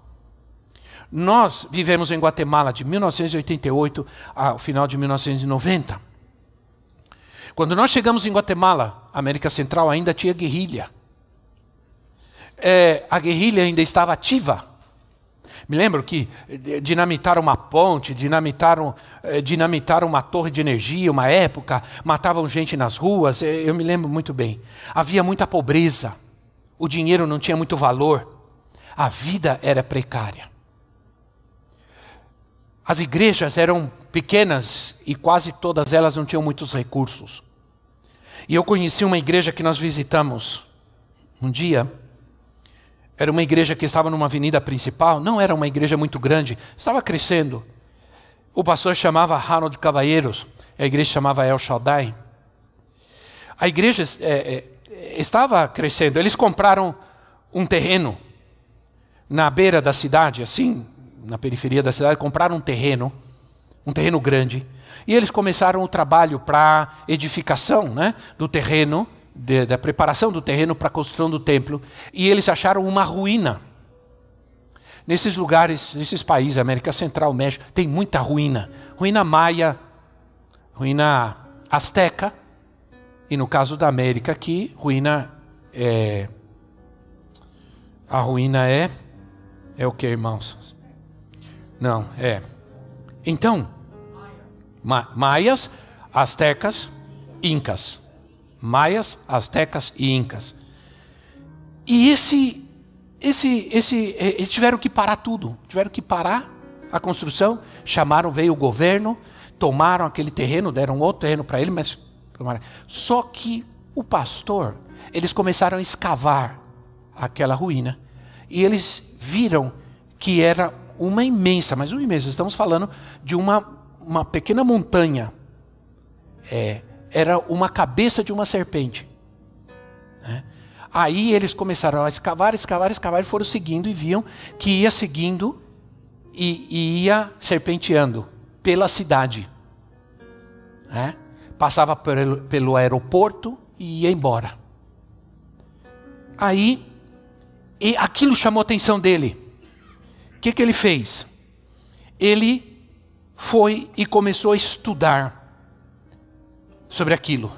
Nós vivemos em Guatemala de 1988 ao final de 1990. Quando nós chegamos em Guatemala, América Central ainda tinha guerrilha. É, a guerrilha ainda estava ativa. Me lembro que dinamitaram uma ponte, dinamitaram, é, dinamitaram uma torre de energia, uma época, matavam gente nas ruas, é, eu me lembro muito bem. Havia muita pobreza, o dinheiro não tinha muito valor, a vida era precária. As igrejas eram pequenas e quase todas elas não tinham muitos recursos. E eu conheci uma igreja que nós visitamos um dia. Era uma igreja que estava numa avenida principal, não era uma igreja muito grande, estava crescendo. O pastor chamava Harold Cavalheiros, a igreja chamava El Shaddai. A igreja é, é, estava crescendo, eles compraram um terreno na beira da cidade, assim, na periferia da cidade, compraram um terreno, um terreno grande, e eles começaram o trabalho para edificação né, do terreno, de, da preparação do terreno para a construção do templo, e eles acharam uma ruína. nesses lugares, nesses países, América Central, México, tem muita ruína. Ruína maia, ruína asteca, e no caso da América aqui, ruína é, a ruína é é o que, irmãos? Não, é. Então, ma, maias, astecas, incas. Maias, astecas e incas. E esse esse esse eles tiveram que parar tudo, tiveram que parar a construção, chamaram, veio o governo, tomaram aquele terreno, deram outro terreno para ele, mas só que o pastor, eles começaram a escavar aquela ruína e eles viram que era uma imensa, mas uma imensa, estamos falando de uma, uma pequena montanha. É, era uma cabeça de uma serpente. Né? Aí eles começaram a escavar, escavar, escavar, e foram seguindo e viam que ia seguindo e, e ia serpenteando pela cidade. Né? Passava pelo, pelo aeroporto e ia embora. Aí, e aquilo chamou a atenção dele. O que, que ele fez? Ele foi e começou a estudar sobre aquilo.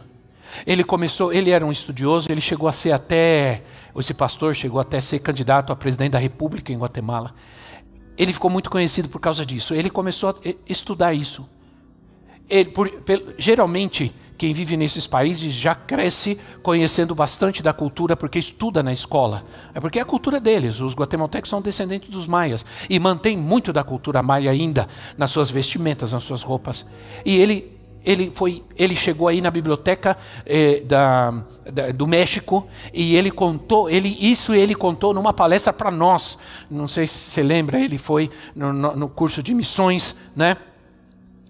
Ele começou, ele era um estudioso, ele chegou a ser até, esse pastor chegou até a ser candidato a presidente da República em Guatemala. Ele ficou muito conhecido por causa disso. Ele começou a estudar isso. Ele, por, geralmente, quem vive nesses países já cresce conhecendo bastante da cultura porque estuda na escola. É porque é a cultura deles. Os guatemaltecos são descendentes dos maias e mantém muito da cultura maia ainda nas suas vestimentas, nas suas roupas. E ele ele foi, ele chegou aí na biblioteca eh, da, da, do México e ele contou, ele isso ele contou numa palestra para nós. Não sei se você lembra, ele foi no, no, no curso de missões, né?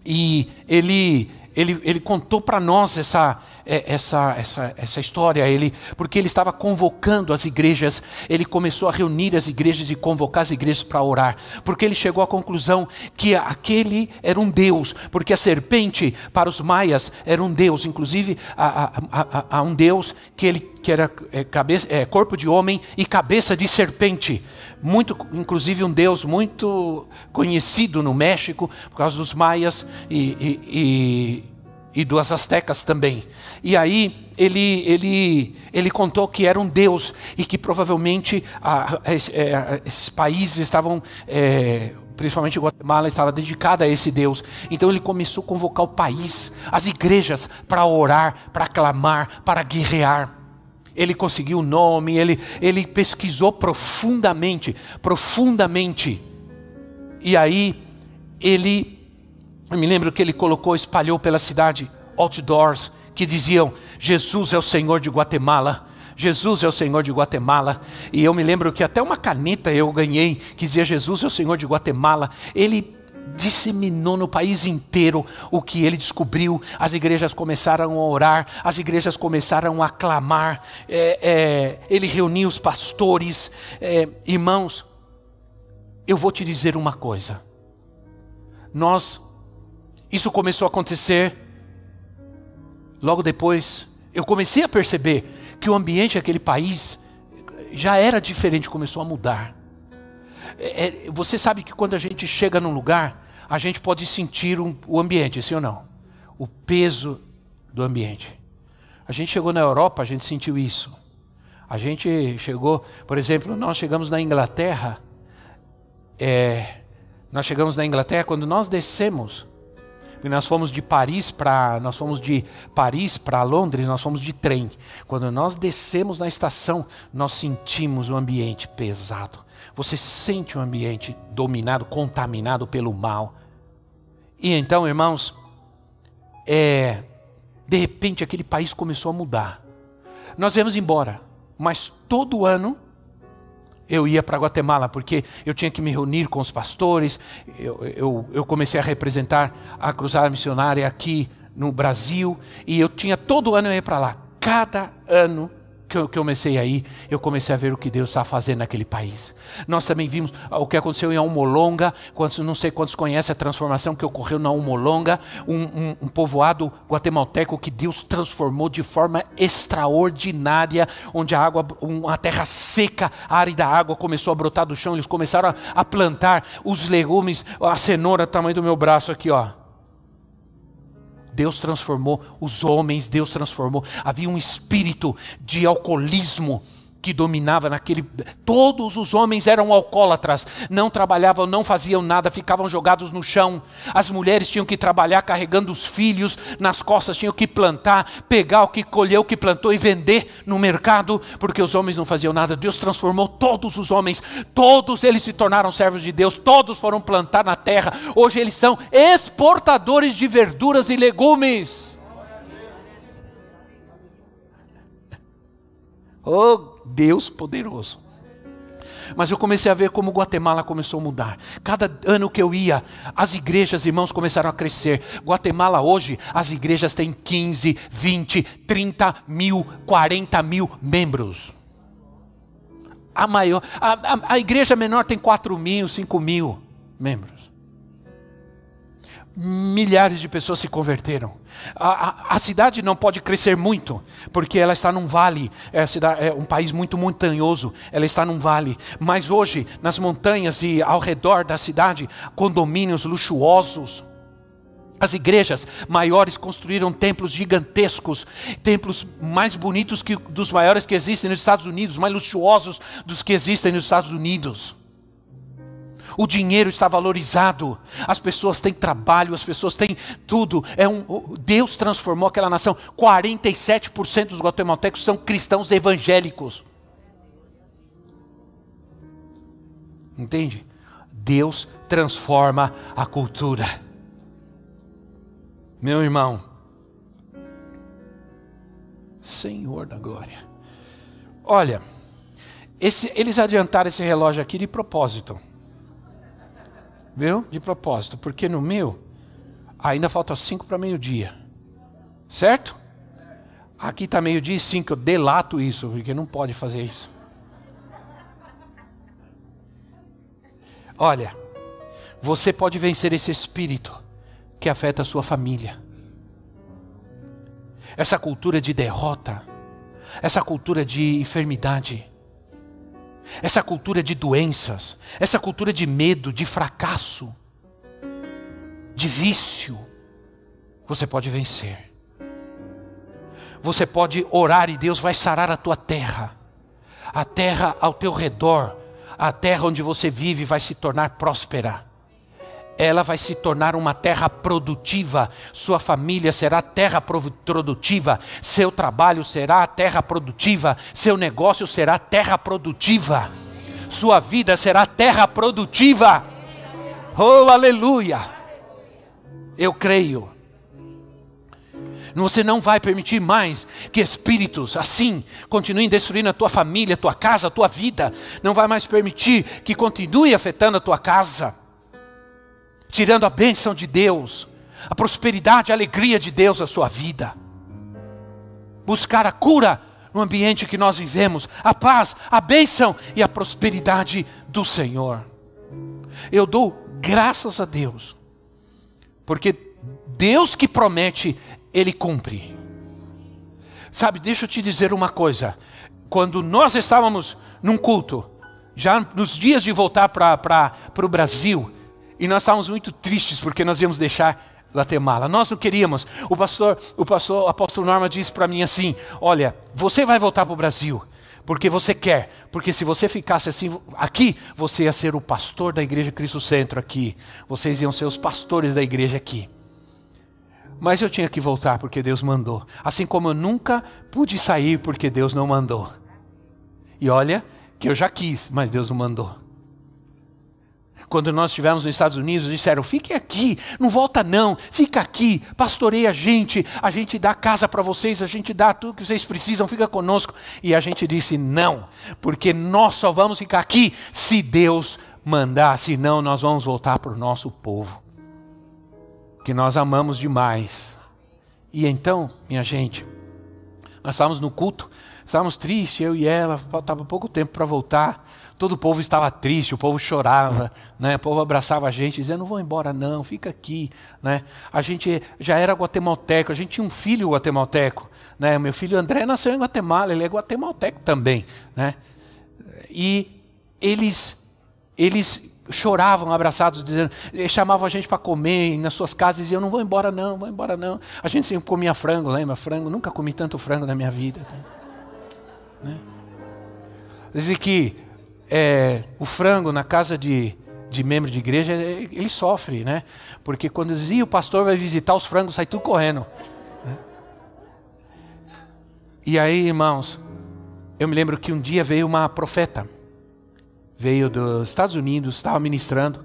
E ele ele, ele contou para nós essa, essa, essa, essa história, ele, porque ele estava convocando as igrejas, ele começou a reunir as igrejas e convocar as igrejas para orar, porque ele chegou à conclusão que aquele era um Deus, porque a serpente para os maias era um Deus, inclusive a, a, a, a um Deus que ele que era é, cabeça, é, corpo de homem e cabeça de serpente. Muito, inclusive um deus muito conhecido no México por causa dos maias e, e, e, e dos astecas também. E aí ele, ele, ele contou que era um deus e que provavelmente a, a, a, é, esses países estavam é, principalmente Guatemala, estava dedicada a esse Deus. Então ele começou a convocar o país, as igrejas, para orar, para clamar, para guerrear. Ele conseguiu o nome, ele, ele pesquisou profundamente, profundamente. E aí, ele, eu me lembro que ele colocou, espalhou pela cidade outdoors que diziam: Jesus é o Senhor de Guatemala. Jesus é o Senhor de Guatemala. E eu me lembro que até uma caneta eu ganhei que dizia Jesus é o Senhor de Guatemala. Ele disseminou no país inteiro o que ele descobriu. As igrejas começaram a orar, as igrejas começaram a clamar. É, é, ele reuniu os pastores, é, irmãos. Eu vou te dizer uma coisa. Nós, isso começou a acontecer. Logo depois, eu comecei a perceber que o ambiente daquele país já era diferente, começou a mudar. É, é, você sabe que quando a gente chega num lugar, a gente pode sentir um, o ambiente, sim ou não? O peso do ambiente. A gente chegou na Europa, a gente sentiu isso. A gente chegou, por exemplo, nós chegamos na Inglaterra. É, nós chegamos na Inglaterra quando nós descemos. E nós fomos de Paris para nós fomos de Paris para Londres, nós fomos de trem. Quando nós descemos na estação, nós sentimos o ambiente pesado. Você sente o ambiente dominado, contaminado pelo mal. E então, irmãos, é, de repente aquele país começou a mudar. Nós viemos embora, mas todo ano eu ia para Guatemala, porque eu tinha que me reunir com os pastores, eu, eu, eu comecei a representar a Cruzada Missionária aqui no Brasil, e eu tinha todo ano eu ia para lá. Cada ano que eu comecei aí, eu comecei a ver o que Deus está fazendo naquele país. Nós também vimos o que aconteceu em Almolonga, quantos, não sei quantos conhecem a transformação que ocorreu na Almolonga, um, um, um povoado guatemalteco que Deus transformou de forma extraordinária, onde a água, uma terra seca, árida água começou a brotar do chão, eles começaram a, a plantar os legumes, a cenoura, tamanho do meu braço aqui, ó Deus transformou os homens, Deus transformou. Havia um espírito de alcoolismo que dominava naquele. Todos os homens eram alcoólatras, não trabalhavam, não faziam nada, ficavam jogados no chão. As mulheres tinham que trabalhar carregando os filhos nas costas, tinham que plantar, pegar o que colheu, o que plantou e vender no mercado, porque os homens não faziam nada. Deus transformou todos os homens, todos eles se tornaram servos de Deus, todos foram plantar na terra. Hoje eles são exportadores de verduras e legumes. Oh, Deus poderoso. Mas eu comecei a ver como Guatemala começou a mudar. Cada ano que eu ia, as igrejas, irmãos, começaram a crescer. Guatemala hoje, as igrejas têm 15, 20, 30 mil, 40 mil membros. A maior, a, a, a igreja menor tem 4 mil, 5 mil membros milhares de pessoas se converteram. A, a, a, cidade não pode crescer muito, porque ela está num vale, é, cidade, é, um país muito montanhoso, ela está num vale. Mas hoje, nas montanhas e ao redor da cidade, condomínios luxuosos. As igrejas maiores construíram templos gigantescos, templos mais bonitos que dos maiores que existem nos Estados Unidos, mais luxuosos dos que existem nos Estados Unidos o dinheiro está valorizado, as pessoas têm trabalho, as pessoas têm tudo. É um, Deus transformou aquela nação. 47% dos guatemaltecos são cristãos evangélicos. Entende? Deus transforma a cultura. Meu irmão, Senhor da glória. Olha, esse, eles adiantaram esse relógio aqui de propósito. Viu? De propósito, porque no meu ainda falta cinco para meio-dia. Certo? Aqui está meio-dia e cinco, eu delato isso, porque não pode fazer isso. Olha, você pode vencer esse espírito que afeta a sua família. Essa cultura de derrota, essa cultura de enfermidade essa cultura de doenças, essa cultura de medo, de fracasso, de vício, você pode vencer. Você pode orar e Deus vai sarar a tua terra. A terra ao teu redor, a terra onde você vive vai se tornar próspera ela vai se tornar uma terra produtiva, sua família será terra produtiva, seu trabalho será terra produtiva, seu negócio será terra produtiva, sua vida será terra produtiva. Oh, aleluia! Eu creio. Você não vai permitir mais que espíritos assim continuem destruindo a tua família, a tua casa, a tua vida. Não vai mais permitir que continue afetando a tua casa tirando a bênção de Deus, a prosperidade, a alegria de Deus na sua vida. Buscar a cura no ambiente que nós vivemos, a paz, a bênção e a prosperidade do Senhor. Eu dou graças a Deus, porque Deus que promete, Ele cumpre. Sabe, deixa eu te dizer uma coisa. Quando nós estávamos num culto, já nos dias de voltar para o Brasil, e nós estávamos muito tristes porque nós íamos deixar Guatemala. Nós não queríamos. O pastor, o pastor, o apóstolo Norma disse para mim assim: "Olha, você vai voltar para o Brasil porque você quer, porque se você ficasse assim aqui, você ia ser o pastor da igreja Cristo Centro aqui. Vocês iam ser os pastores da igreja aqui." Mas eu tinha que voltar porque Deus mandou. Assim como eu nunca pude sair porque Deus não mandou. E olha que eu já quis, mas Deus não mandou. Quando nós estivemos nos Estados Unidos, disseram: fique aqui, não volta não, fica aqui, pastoreia a gente, a gente dá casa para vocês, a gente dá tudo que vocês precisam, fica conosco. E a gente disse: não, porque nós só vamos ficar aqui se Deus mandar, senão nós vamos voltar para o nosso povo, que nós amamos demais. E então, minha gente, nós estávamos no culto, Estávamos tristes, eu e ela, faltava pouco tempo para voltar. Todo o povo estava triste, o povo chorava, né? o povo abraçava a gente, dizendo: Não vou embora, não, fica aqui. Né? A gente já era guatemalteco, a gente tinha um filho guatemalteco. Né? Meu filho André nasceu em Guatemala, ele é guatemalteco também. Né? E eles, eles choravam abraçados, dizendo, chamavam a gente para comer nas suas casas e diziam: Não vou embora, não, vou embora, não. A gente sempre comia frango, lembra? Frango, nunca comi tanto frango na minha vida. Né? Dizem que é, o frango na casa de, de membro de igreja, ele sofre, né? Porque quando dizia o pastor vai visitar os frangos, sai tudo correndo. Né? E aí, irmãos, eu me lembro que um dia veio uma profeta, veio dos Estados Unidos, estava ministrando,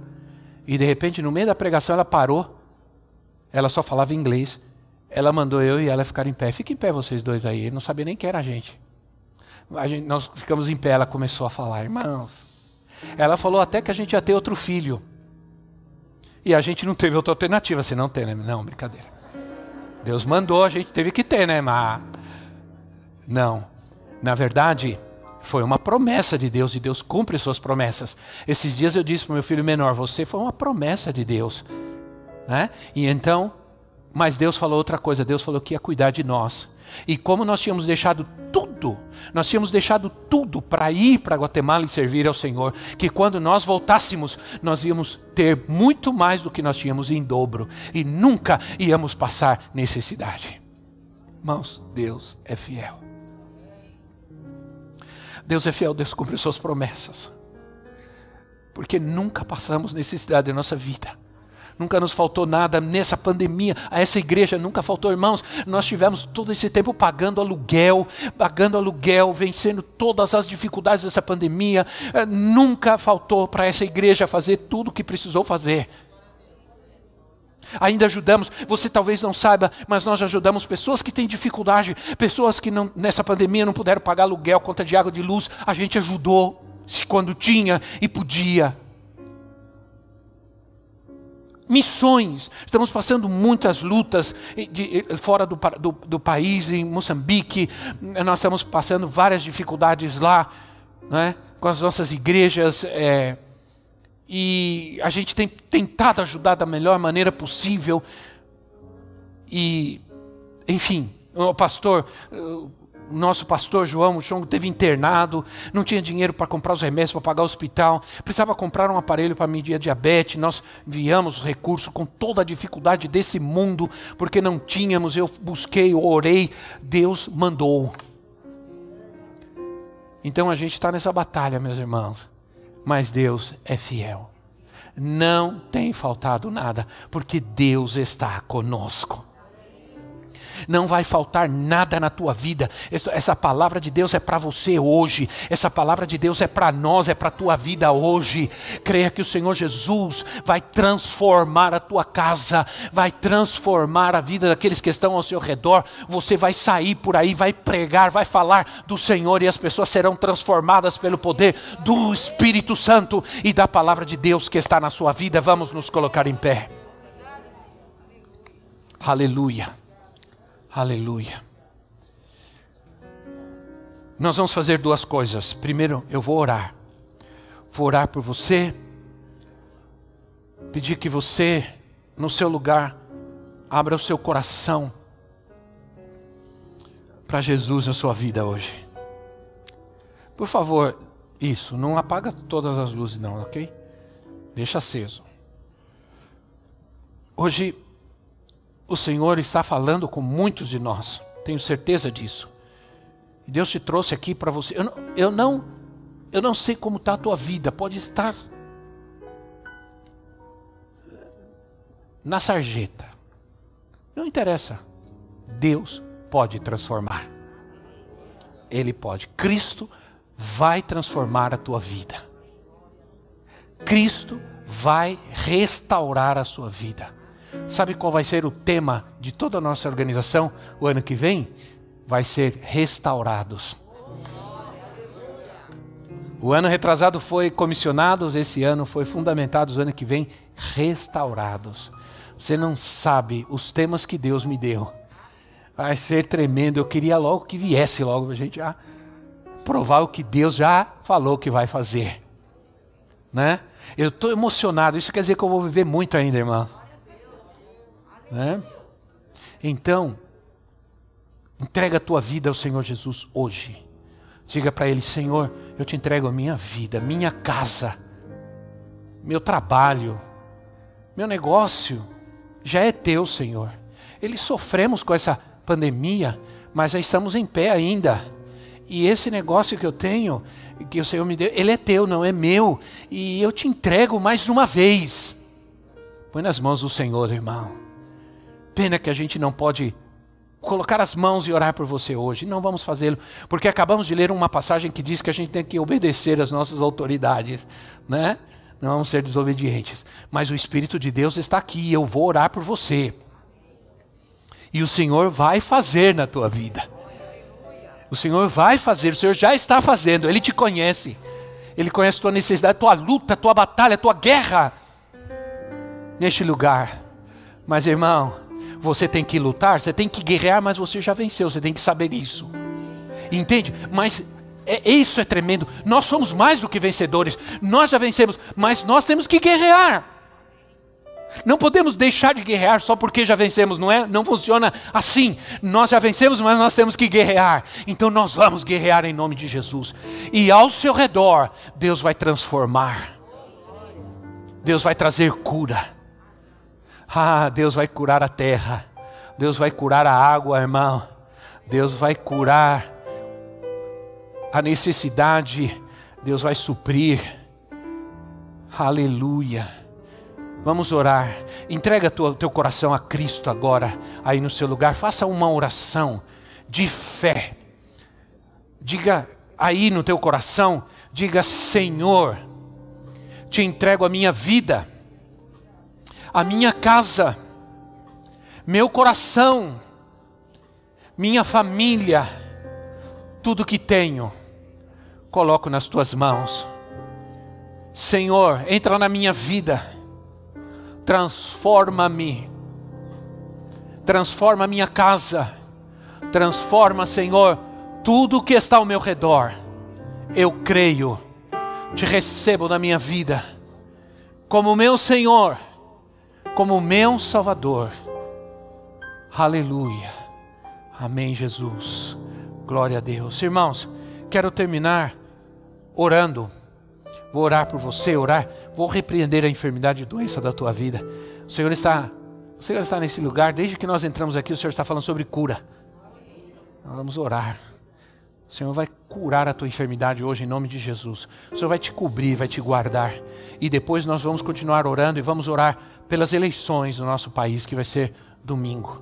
e de repente, no meio da pregação, ela parou, ela só falava inglês, ela mandou eu e ela ficar em pé. Fiquem em pé vocês dois aí, não sabia nem quem era a gente gente, nós ficamos em pé, ela começou a falar, irmãos. Ela falou até que a gente ia ter outro filho. E a gente não teve outra alternativa, se não ter, né? Não, brincadeira. Deus mandou, a gente teve que ter, né? Mas. Não. Na verdade, foi uma promessa de Deus e Deus cumpre suas promessas. Esses dias eu disse para meu filho menor: Você foi uma promessa de Deus. Né? E então, mas Deus falou outra coisa: Deus falou que ia cuidar de nós. E como nós tínhamos deixado tudo, nós tínhamos deixado tudo para ir para Guatemala e servir ao Senhor, que quando nós voltássemos, nós íamos ter muito mais do que nós tínhamos em dobro e nunca íamos passar necessidade. Irmãos, Deus é fiel. Deus é fiel, Deus cumpre suas promessas. Porque nunca passamos necessidade na nossa vida nunca nos faltou nada nessa pandemia, a essa igreja nunca faltou, irmãos. Nós tivemos todo esse tempo pagando aluguel, pagando aluguel, vencendo todas as dificuldades dessa pandemia. Eh, nunca faltou para essa igreja fazer tudo o que precisou fazer. Ainda ajudamos, você talvez não saiba, mas nós ajudamos pessoas que têm dificuldade, pessoas que não, nessa pandemia não puderam pagar aluguel, conta de água, de luz. A gente ajudou, se quando tinha e podia missões. Estamos passando muitas lutas de, fora do, do, do, país, em Moçambique. Nós estamos passando várias dificuldades lá, né, com as nossas igrejas. É, e a gente tem tentado ajudar da melhor maneira possível. E, enfim, o pastor, nosso pastor João Chong teve internado, não tinha dinheiro para comprar os remédios para pagar o hospital, precisava comprar um aparelho para medir a diabetes. Nós enviamos os recursos com toda a dificuldade desse mundo, porque não tínhamos. Eu busquei, eu orei, Deus mandou. Então a gente está nessa batalha, meus irmãos, mas Deus é fiel. Não tem faltado nada, porque Deus está conosco não vai faltar nada na tua vida. Essa palavra de Deus é para você hoje, essa palavra de Deus é para nós, é para a tua vida hoje. Creia que o Senhor Jesus vai transformar a tua casa, vai transformar a vida daqueles que estão ao seu redor. Você vai sair por aí, vai pregar, vai falar do Senhor e as pessoas serão transformadas pelo poder do Espírito Santo e da palavra de Deus que está na sua vida. Vamos nos colocar em pé. Aleluia. Aleluia. Nós vamos fazer duas coisas. Primeiro, eu vou orar. Vou orar por você. Pedir que você, no seu lugar, abra o seu coração para Jesus na sua vida hoje. Por favor, isso, não apaga todas as luzes não, ok? Deixa aceso. Hoje o Senhor está falando com muitos de nós, tenho certeza disso. Deus te trouxe aqui para você. Eu não, eu não, eu não sei como está a tua vida, pode estar na sarjeta. Não interessa. Deus pode transformar. Ele pode. Cristo vai transformar a tua vida. Cristo vai restaurar a sua vida. Sabe qual vai ser o tema de toda a nossa organização o ano que vem? Vai ser restaurados. O ano retrasado foi comissionados, esse ano foi fundamentados, o ano que vem restaurados. Você não sabe os temas que Deus me deu. Vai ser tremendo. Eu queria logo que viesse logo a gente já provar o que Deus já falou que vai fazer. Né? Eu estou emocionado. Isso quer dizer que eu vou viver muito ainda, irmão. Né? Então, entrega a tua vida ao Senhor Jesus hoje. Diga para Ele: Senhor, eu te entrego a minha vida, minha casa, meu trabalho, meu negócio, já é teu, Senhor. Eles sofremos com essa pandemia, mas já estamos em pé ainda. E esse negócio que eu tenho, que o Senhor me deu, ele é teu, não é meu. E eu te entrego mais uma vez. Põe nas mãos do Senhor, irmão. Pena que a gente não pode colocar as mãos e orar por você hoje. Não vamos fazê-lo, porque acabamos de ler uma passagem que diz que a gente tem que obedecer às nossas autoridades, né? Não vamos ser desobedientes. Mas o Espírito de Deus está aqui, eu vou orar por você. E o Senhor vai fazer na tua vida. O Senhor vai fazer, o Senhor já está fazendo, Ele te conhece. Ele conhece tua necessidade, tua luta, tua batalha, tua guerra neste lugar. Mas irmão, você tem que lutar, você tem que guerrear, mas você já venceu, você tem que saber isso. Entende? Mas é, isso é tremendo. Nós somos mais do que vencedores. Nós já vencemos, mas nós temos que guerrear. Não podemos deixar de guerrear só porque já vencemos, não é? Não funciona assim. Nós já vencemos, mas nós temos que guerrear. Então nós vamos guerrear em nome de Jesus. E ao seu redor, Deus vai transformar. Deus vai trazer cura. Ah, Deus vai curar a terra. Deus vai curar a água, irmão. Deus vai curar a necessidade. Deus vai suprir. Aleluia. Vamos orar. Entrega o teu coração a Cristo agora, aí no seu lugar. Faça uma oração de fé. Diga aí no teu coração: diga, Senhor, te entrego a minha vida, a minha casa, meu coração, minha família, tudo que tenho, coloco nas tuas mãos. Senhor, entra na minha vida transforma-me, transforma a minha casa, transforma, Senhor, tudo que está ao meu redor. Eu creio, te recebo na minha vida, como meu Senhor, como meu Salvador. Aleluia. Amém, Jesus. Glória a Deus. Irmãos, quero terminar orando Vou orar por você, orar, vou repreender a enfermidade e doença da tua vida. O Senhor está, o Senhor está nesse lugar, desde que nós entramos aqui, o Senhor está falando sobre cura. Nós vamos orar. O Senhor vai curar a tua enfermidade hoje em nome de Jesus. O Senhor vai te cobrir, vai te guardar. E depois nós vamos continuar orando e vamos orar pelas eleições do nosso país, que vai ser domingo.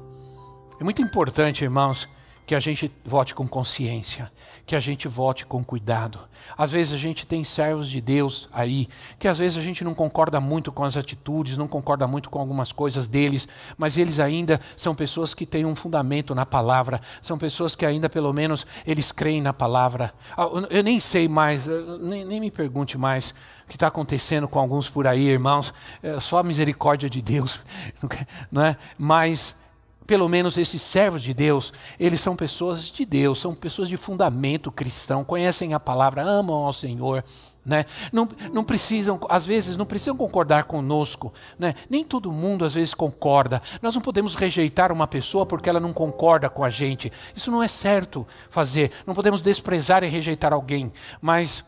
É muito importante, irmãos, que a gente vote com consciência, que a gente vote com cuidado. Às vezes a gente tem servos de Deus aí, que às vezes a gente não concorda muito com as atitudes, não concorda muito com algumas coisas deles, mas eles ainda são pessoas que têm um fundamento na palavra, são pessoas que ainda pelo menos eles creem na palavra. Ah, eu nem sei mais, nem, nem me pergunte mais o que está acontecendo com alguns por aí, irmãos, é só a misericórdia de Deus, não é? Mas pelo menos esses servos de Deus, eles são pessoas de Deus, são pessoas de fundamento cristão, conhecem a palavra, amam ao Senhor, né? Não, não precisam, às vezes, não precisam concordar conosco, né? Nem todo mundo às vezes concorda. Nós não podemos rejeitar uma pessoa porque ela não concorda com a gente. Isso não é certo fazer. Não podemos desprezar e rejeitar alguém, mas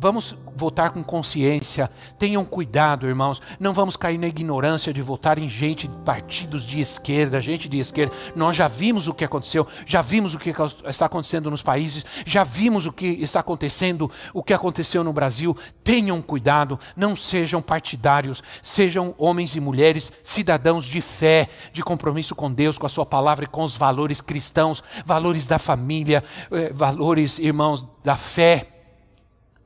Vamos votar com consciência. Tenham cuidado, irmãos. Não vamos cair na ignorância de votar em gente de partidos de esquerda, gente de esquerda. Nós já vimos o que aconteceu, já vimos o que está acontecendo nos países, já vimos o que está acontecendo, o que aconteceu no Brasil. Tenham cuidado, não sejam partidários, sejam homens e mulheres, cidadãos de fé, de compromisso com Deus, com a sua palavra e com os valores cristãos, valores da família, eh, valores, irmãos, da fé